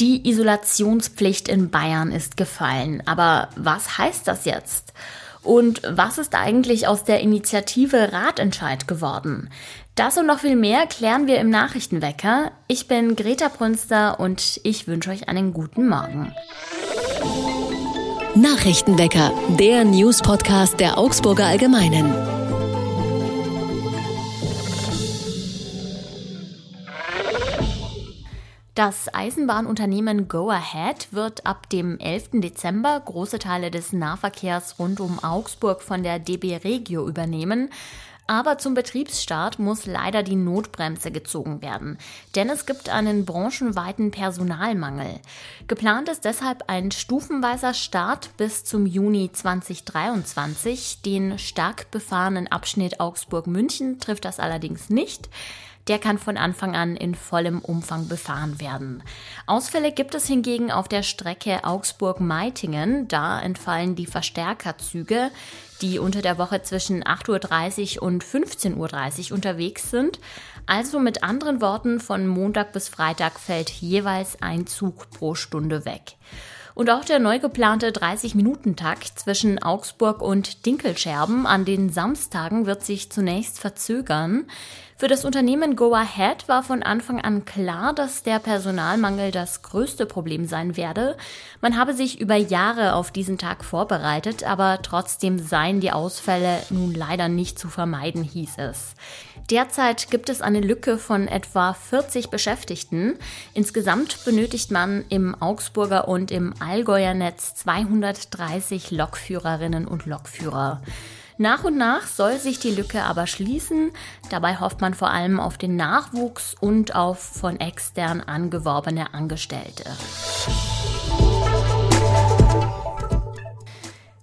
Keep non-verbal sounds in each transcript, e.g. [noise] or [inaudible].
Die Isolationspflicht in Bayern ist gefallen. Aber was heißt das jetzt? Und was ist eigentlich aus der Initiative Ratentscheid geworden? Das und noch viel mehr klären wir im Nachrichtenwecker. Ich bin Greta Brünster und ich wünsche euch einen guten Morgen. Nachrichtenwecker, der News-Podcast der Augsburger Allgemeinen. Das Eisenbahnunternehmen Go Ahead wird ab dem 11. Dezember große Teile des Nahverkehrs rund um Augsburg von der DB Regio übernehmen. Aber zum Betriebsstart muss leider die Notbremse gezogen werden, denn es gibt einen branchenweiten Personalmangel. Geplant ist deshalb ein stufenweiser Start bis zum Juni 2023. Den stark befahrenen Abschnitt Augsburg-München trifft das allerdings nicht der kann von Anfang an in vollem Umfang befahren werden. Ausfälle gibt es hingegen auf der Strecke Augsburg-Meitingen. Da entfallen die Verstärkerzüge, die unter der Woche zwischen 8.30 Uhr und 15.30 Uhr unterwegs sind. Also mit anderen Worten, von Montag bis Freitag fällt jeweils ein Zug pro Stunde weg. Und auch der neu geplante 30-Minuten-Takt zwischen Augsburg und Dinkelscherben an den Samstagen wird sich zunächst verzögern. Für das Unternehmen Go Ahead war von Anfang an klar, dass der Personalmangel das größte Problem sein werde. Man habe sich über Jahre auf diesen Tag vorbereitet, aber trotzdem seien die Ausfälle nun leider nicht zu vermeiden, hieß es. Derzeit gibt es eine Lücke von etwa 40 Beschäftigten. Insgesamt benötigt man im Augsburger und im Allgäuer Netz 230 Lokführerinnen und Lokführer. Nach und nach soll sich die Lücke aber schließen. Dabei hofft man vor allem auf den Nachwuchs und auf von extern angeworbene Angestellte.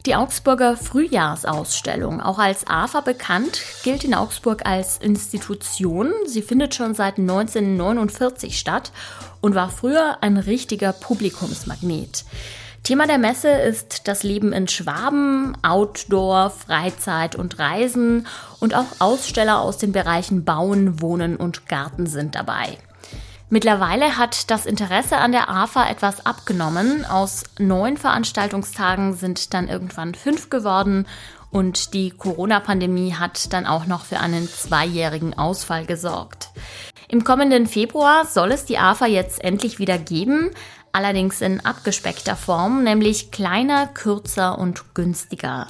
Die Augsburger Frühjahrsausstellung, auch als AFA bekannt, gilt in Augsburg als Institution. Sie findet schon seit 1949 statt und war früher ein richtiger Publikumsmagnet. Thema der Messe ist das Leben in Schwaben, Outdoor, Freizeit und Reisen und auch Aussteller aus den Bereichen Bauen, Wohnen und Garten sind dabei. Mittlerweile hat das Interesse an der AFA etwas abgenommen. Aus neun Veranstaltungstagen sind dann irgendwann fünf geworden und die Corona-Pandemie hat dann auch noch für einen zweijährigen Ausfall gesorgt. Im kommenden Februar soll es die AFA jetzt endlich wieder geben, allerdings in abgespeckter Form, nämlich kleiner, kürzer und günstiger.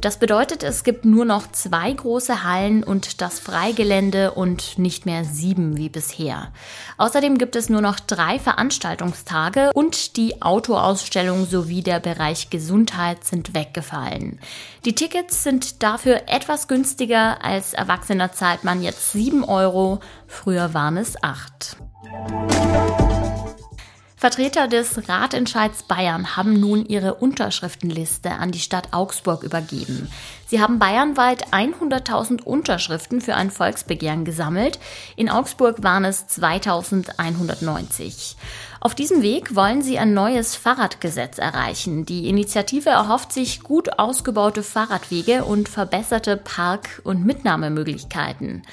Das bedeutet, es gibt nur noch zwei große Hallen und das Freigelände und nicht mehr sieben wie bisher. Außerdem gibt es nur noch drei Veranstaltungstage und die Autoausstellung sowie der Bereich Gesundheit sind weggefallen. Die Tickets sind dafür etwas günstiger. Als Erwachsener zahlt man jetzt sieben Euro, früher waren es acht. Vertreter des Ratentscheids Bayern haben nun ihre Unterschriftenliste an die Stadt Augsburg übergeben. Sie haben bayernweit 100.000 Unterschriften für ein Volksbegehren gesammelt. In Augsburg waren es 2190. Auf diesem Weg wollen sie ein neues Fahrradgesetz erreichen. Die Initiative erhofft sich gut ausgebaute Fahrradwege und verbesserte Park- und Mitnahmemöglichkeiten.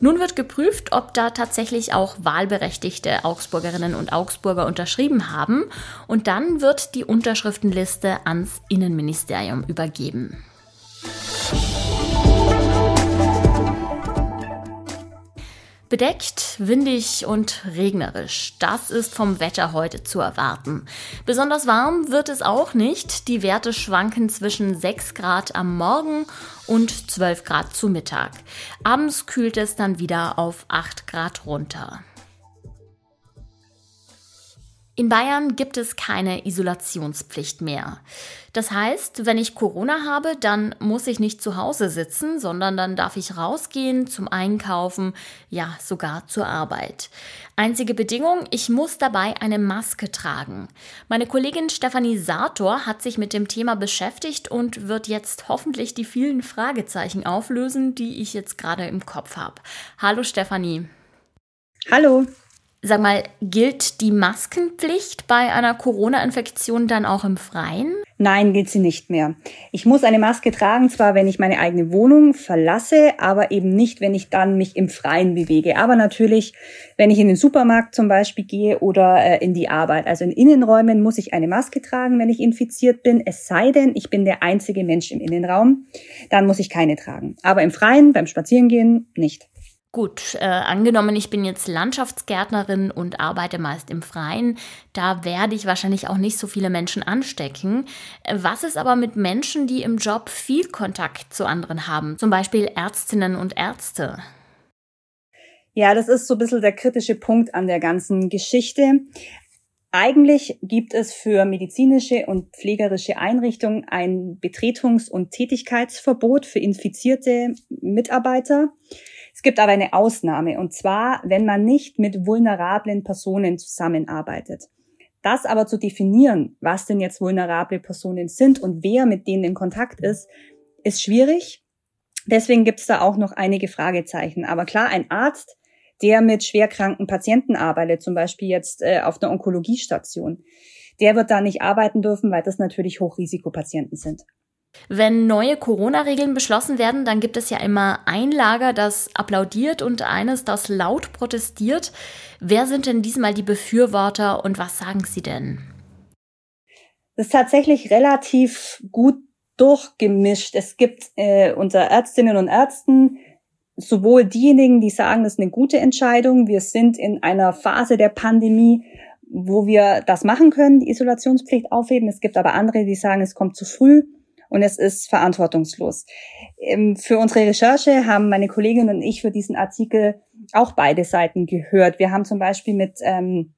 Nun wird geprüft, ob da tatsächlich auch wahlberechtigte Augsburgerinnen und Augsburger unterschrieben haben und dann wird die Unterschriftenliste ans Innenministerium übergeben. Bedeckt, windig und regnerisch. Das ist vom Wetter heute zu erwarten. Besonders warm wird es auch nicht. Die Werte schwanken zwischen 6 Grad am Morgen und 12 Grad zu Mittag. Abends kühlt es dann wieder auf 8 Grad runter. In Bayern gibt es keine Isolationspflicht mehr. Das heißt, wenn ich Corona habe, dann muss ich nicht zu Hause sitzen, sondern dann darf ich rausgehen zum Einkaufen, ja sogar zur Arbeit. Einzige Bedingung, ich muss dabei eine Maske tragen. Meine Kollegin Stefanie Sator hat sich mit dem Thema beschäftigt und wird jetzt hoffentlich die vielen Fragezeichen auflösen, die ich jetzt gerade im Kopf habe. Hallo Stefanie. Hallo. Sag mal, gilt die Maskenpflicht bei einer Corona-Infektion dann auch im Freien? Nein, gilt sie nicht mehr. Ich muss eine Maske tragen, zwar wenn ich meine eigene Wohnung verlasse, aber eben nicht, wenn ich dann mich im Freien bewege. Aber natürlich, wenn ich in den Supermarkt zum Beispiel gehe oder äh, in die Arbeit. Also in Innenräumen muss ich eine Maske tragen, wenn ich infiziert bin. Es sei denn, ich bin der einzige Mensch im Innenraum, dann muss ich keine tragen. Aber im Freien, beim Spazierengehen nicht. Gut, äh, angenommen, ich bin jetzt Landschaftsgärtnerin und arbeite meist im Freien, da werde ich wahrscheinlich auch nicht so viele Menschen anstecken. Was ist aber mit Menschen, die im Job viel Kontakt zu anderen haben, zum Beispiel Ärztinnen und Ärzte? Ja, das ist so ein bisschen der kritische Punkt an der ganzen Geschichte. Eigentlich gibt es für medizinische und pflegerische Einrichtungen ein Betretungs- und Tätigkeitsverbot für infizierte Mitarbeiter. Es gibt aber eine Ausnahme, und zwar, wenn man nicht mit vulnerablen Personen zusammenarbeitet. Das aber zu definieren, was denn jetzt vulnerable Personen sind und wer mit denen in Kontakt ist, ist schwierig. Deswegen gibt es da auch noch einige Fragezeichen. Aber klar, ein Arzt, der mit schwerkranken Patienten arbeitet, zum Beispiel jetzt äh, auf einer Onkologiestation, der wird da nicht arbeiten dürfen, weil das natürlich Hochrisikopatienten sind. Wenn neue Corona-Regeln beschlossen werden, dann gibt es ja immer ein Lager, das applaudiert und eines, das laut protestiert. Wer sind denn diesmal die Befürworter und was sagen sie denn? Das ist tatsächlich relativ gut durchgemischt. Es gibt äh, unter Ärztinnen und Ärzten sowohl diejenigen, die sagen, das ist eine gute Entscheidung, wir sind in einer Phase der Pandemie, wo wir das machen können, die Isolationspflicht aufheben. Es gibt aber andere, die sagen, es kommt zu früh und es ist verantwortungslos. Ähm, für unsere Recherche haben meine Kollegin und ich für diesen Artikel auch beide Seiten gehört. Wir haben zum Beispiel mit ähm,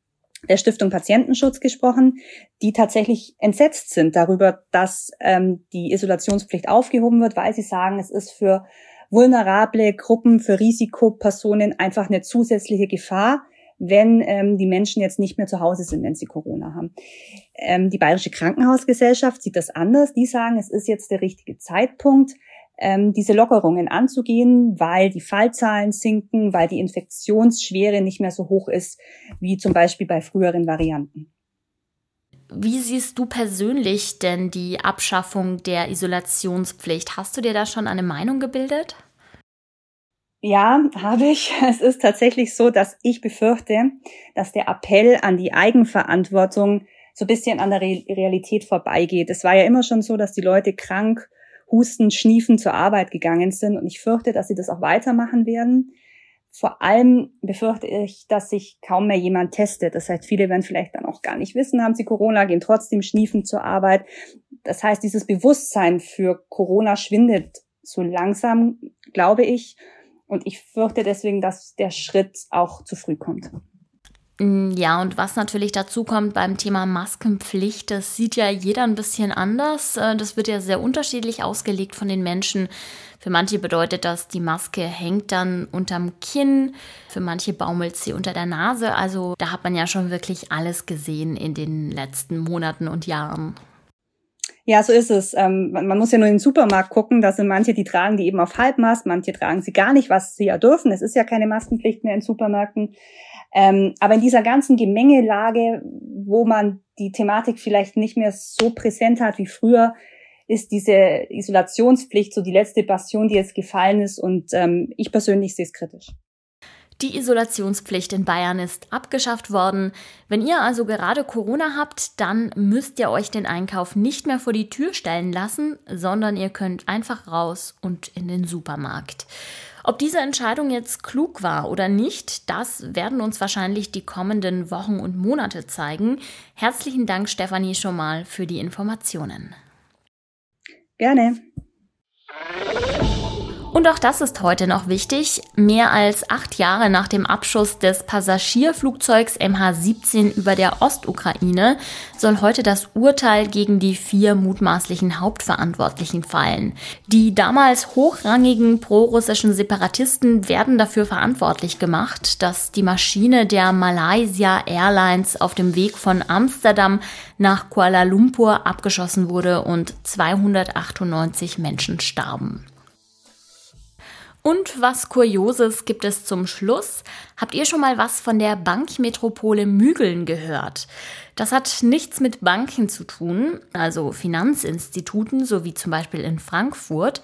der Stiftung Patientenschutz gesprochen, die tatsächlich entsetzt sind darüber, dass ähm, die Isolationspflicht aufgehoben wird, weil sie sagen, es ist für vulnerable Gruppen, für Risikopersonen einfach eine zusätzliche Gefahr, wenn ähm, die Menschen jetzt nicht mehr zu Hause sind, wenn sie Corona haben. Ähm, die Bayerische Krankenhausgesellschaft sieht das anders. Die sagen, es ist jetzt der richtige Zeitpunkt, ähm, diese Lockerungen anzugehen, weil die Fallzahlen sinken, weil die Infektionsschwere nicht mehr so hoch ist wie zum Beispiel bei früheren Varianten. Wie siehst du persönlich denn die Abschaffung der Isolationspflicht? Hast du dir da schon eine Meinung gebildet? Ja, habe ich. [laughs] Es ist tatsächlich so, dass ich befürchte, dass der Appell an die Eigenverantwortung so ein bisschen an der Realität vorbeigeht. Es war ja immer schon so, dass die Leute krank, husten, schniefen zur Arbeit gegangen sind und ich fürchte, dass sie das auch weitermachen werden. Vor allem befürchte ich, dass sich kaum mehr jemand testet. Das heißt, viele werden vielleicht dann auch gar nicht wissen, haben sie Corona, gehen trotzdem schniefen zur Arbeit. Das heißt, dieses Bewusstsein für Corona schwindet so langsam, glaube ich. Und ich fürchte deswegen, dass der Schritt auch zu früh kommt. Mm, ja, und was natürlich dazu kommt beim Thema Maskenpflicht, das sieht ja jeder ein bisschen anders. Äh, das wird ja sehr unterschiedlich ausgelegt von den Menschen. Für manche bedeutet das, die Maske hängt dann unterm Kinn, für manche baumelt sie unter der Nase. Also da hat man ja schon wirklich alles gesehen in den letzten Monaten und Jahren. Ja, so ist es. Ähm, man, man, muss ja nur in den Supermarkt gucken. Da sind manche, die tragen die eben auf Halbmast, manche tragen sie gar nicht, was sie ja dürfen. Es ist ja keine Maskenpflicht mehr in Supermärkten. Ähm, aber in dieser ganzen Gemengelage, wo man die Thematik vielleicht nicht mehr so präsent hat wie früher, ist diese Isolationspflicht so die letzte Passion, die jetzt gefallen ist. Und ähm, ich persönlich sehe es kritisch. Die Isolationspflicht in Bayern ist abgeschafft worden. Wenn ihr also gerade Corona habt, dann müsst ihr euch den Einkauf nicht mehr vor die Tür stellen lassen, sondern ihr könnt einfach raus und in den Supermarkt. Ob diese Entscheidung jetzt klug war oder nicht, das werden uns wahrscheinlich die kommenden Wochen und Monate zeigen. Herzlichen Dank, Stefanie, schon mal für die Informationen. Gerne. Und auch das ist heute noch wichtig. Mehr als acht Jahre nach dem Abschuss des Passagierflugzeugs MH17 über der Ostukraine soll heute das Urteil gegen die vier mutmaßlichen Hauptverantwortlichen fallen. Die damals hochrangigen prorussischen Separatisten werden dafür verantwortlich gemacht, dass die Maschine der Malaysia Airlines auf dem Weg von Amsterdam nach Kuala Lumpur abgeschossen wurde und 298 Menschen starben. Und was Kurioses gibt es zum Schluss. Habt ihr schon mal was von der Bankmetropole Mügeln gehört? Das hat nichts mit Banken zu tun, also Finanzinstituten, so wie zum Beispiel in Frankfurt.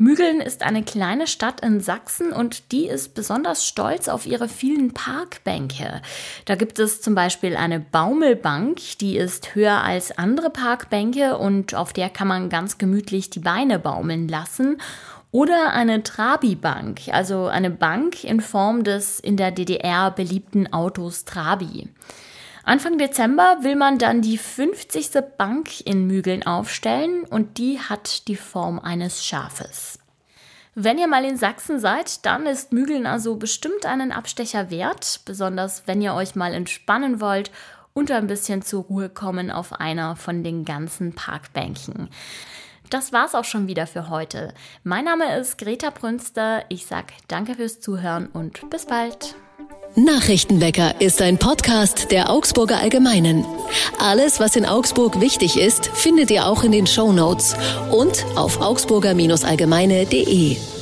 Mügeln ist eine kleine Stadt in Sachsen und die ist besonders stolz auf ihre vielen Parkbänke. Da gibt es zum Beispiel eine Baumelbank, die ist höher als andere Parkbänke und auf der kann man ganz gemütlich die Beine baumeln lassen. Oder eine Trabi-Bank, also eine Bank in Form des in der DDR beliebten Autos Trabi. Anfang Dezember will man dann die 50. Bank in Mügeln aufstellen und die hat die Form eines Schafes. Wenn ihr mal in Sachsen seid, dann ist Mügeln also bestimmt einen Abstecher wert, besonders wenn ihr euch mal entspannen wollt und ein bisschen zur Ruhe kommen auf einer von den ganzen Parkbänken. Das war's auch schon wieder für heute. Mein Name ist Greta Brünster. Ich sag danke fürs Zuhören und bis bald. Nachrichtenwecker ist ein Podcast der Augsburger Allgemeinen. Alles, was in Augsburg wichtig ist, findet ihr auch in den Show Notes und auf augsburger-allgemeine.de.